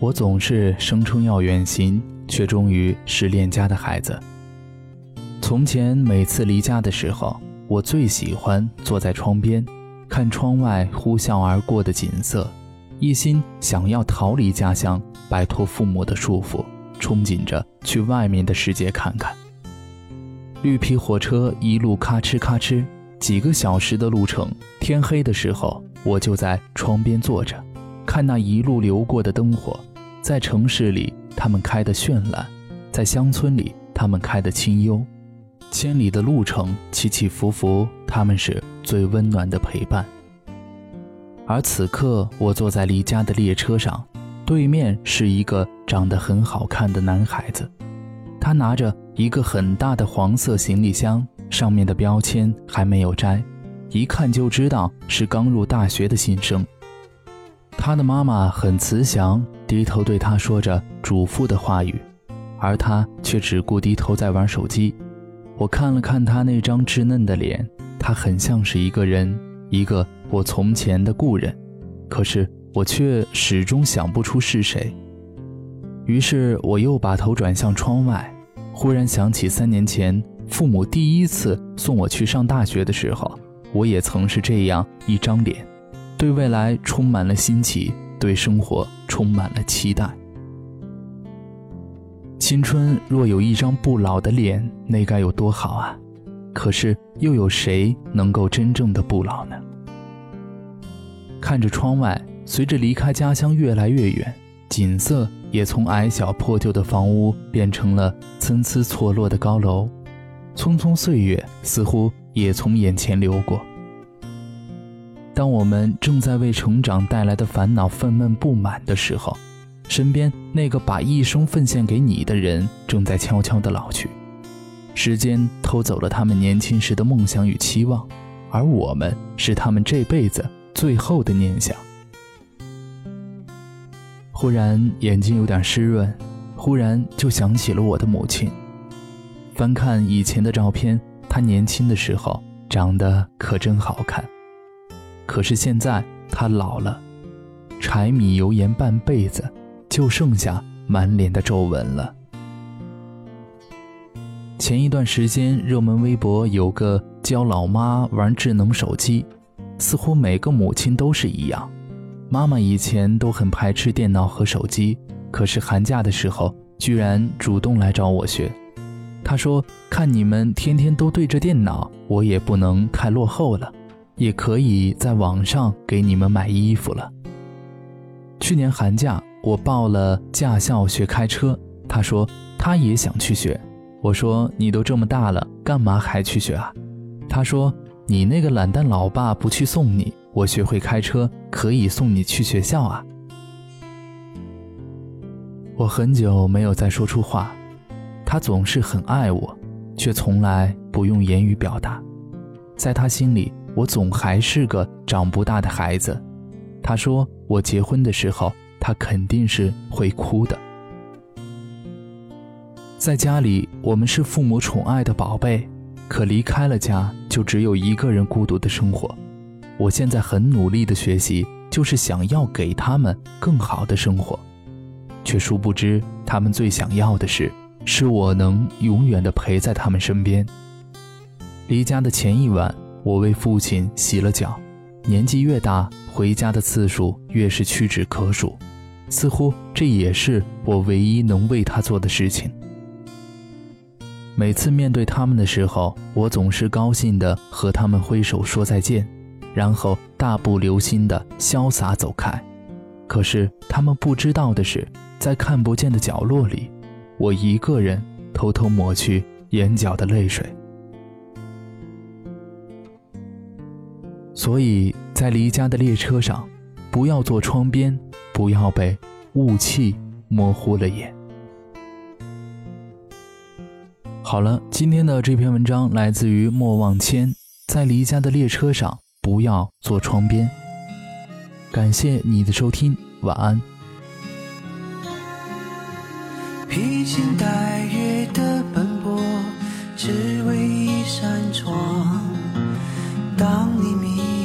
我总是声称要远行，却终于是恋家的孩子。从前每次离家的时候，我最喜欢坐在窗边，看窗外呼啸而过的景色，一心想要逃离家乡，摆脱父母的束缚，憧憬着去外面的世界看看。绿皮火车一路咔哧咔哧，几个小时的路程，天黑的时候，我就在窗边坐着，看那一路流过的灯火。在城市里，他们开得绚烂；在乡村里，他们开得清幽。千里的路程，起起伏伏，他们是最温暖的陪伴。而此刻，我坐在离家的列车上，对面是一个长得很好看的男孩子，他拿着一个很大的黄色行李箱，上面的标签还没有摘，一看就知道是刚入大学的新生。他的妈妈很慈祥，低头对他说着嘱咐的话语，而他却只顾低头在玩手机。我看了看他那张稚嫩的脸，他很像是一个人，一个我从前的故人，可是我却始终想不出是谁。于是我又把头转向窗外，忽然想起三年前父母第一次送我去上大学的时候，我也曾是这样一张脸。对未来充满了新奇，对生活充满了期待。青春若有一张不老的脸，那该有多好啊！可是又有谁能够真正的不老呢？看着窗外，随着离开家乡越来越远，景色也从矮小破旧的房屋变成了参差错落的高楼，匆匆岁月似乎也从眼前流过。当我们正在为成长带来的烦恼愤懑不满的时候，身边那个把一生奉献给你的人正在悄悄地老去，时间偷走了他们年轻时的梦想与期望，而我们是他们这辈子最后的念想。忽然眼睛有点湿润，忽然就想起了我的母亲。翻看以前的照片，她年轻的时候长得可真好看。可是现在他老了，柴米油盐半辈子，就剩下满脸的皱纹了。前一段时间热门微博有个教老妈玩智能手机，似乎每个母亲都是一样。妈妈以前都很排斥电脑和手机，可是寒假的时候居然主动来找我学。她说：“看你们天天都对着电脑，我也不能太落后了。”也可以在网上给你们买衣服了。去年寒假我报了驾校学开车，他说他也想去学。我说你都这么大了，干嘛还去学啊？他说你那个懒蛋老爸不去送你，我学会开车可以送你去学校啊。我很久没有再说出话，他总是很爱我，却从来不用言语表达，在他心里。我总还是个长不大的孩子，他说我结婚的时候，他肯定是会哭的。在家里，我们是父母宠爱的宝贝，可离开了家，就只有一个人孤独的生活。我现在很努力的学习，就是想要给他们更好的生活，却殊不知他们最想要的是，是我能永远的陪在他们身边。离家的前一晚。我为父亲洗了脚，年纪越大，回家的次数越是屈指可数，似乎这也是我唯一能为他做的事情。每次面对他们的时候，我总是高兴地和他们挥手说再见，然后大步流星地潇洒走开。可是他们不知道的是，在看不见的角落里，我一个人偷偷抹去眼角的泪水。所以在离家的列车上，不要坐窗边，不要被雾气模糊了眼。好了，今天的这篇文章来自于莫忘谦，在离家的列车上不要坐窗边。感谢你的收听，晚安。披星戴月的奔波，只为一扇窗。当你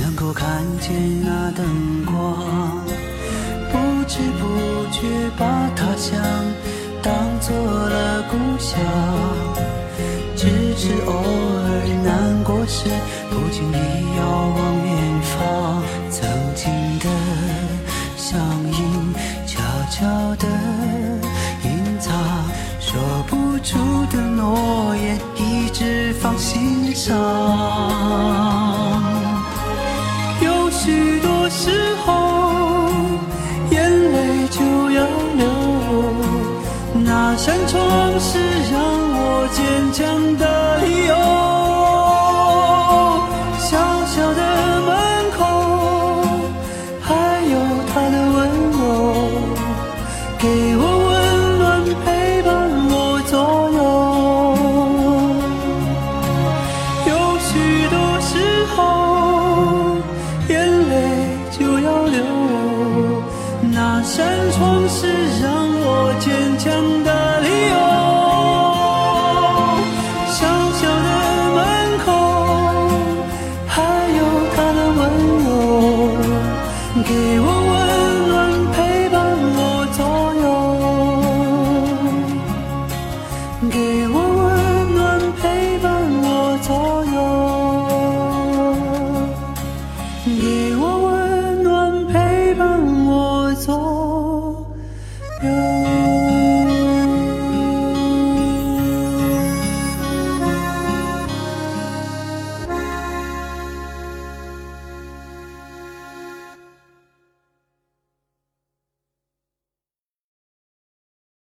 能够看见那灯光，不知不觉把他乡当做了故乡。扇窗是让我坚强的理由，小小的门口，还有他的温柔，给我温暖陪伴我左右。有许多时候，眼泪就要流，那扇窗是让我坚强的。you.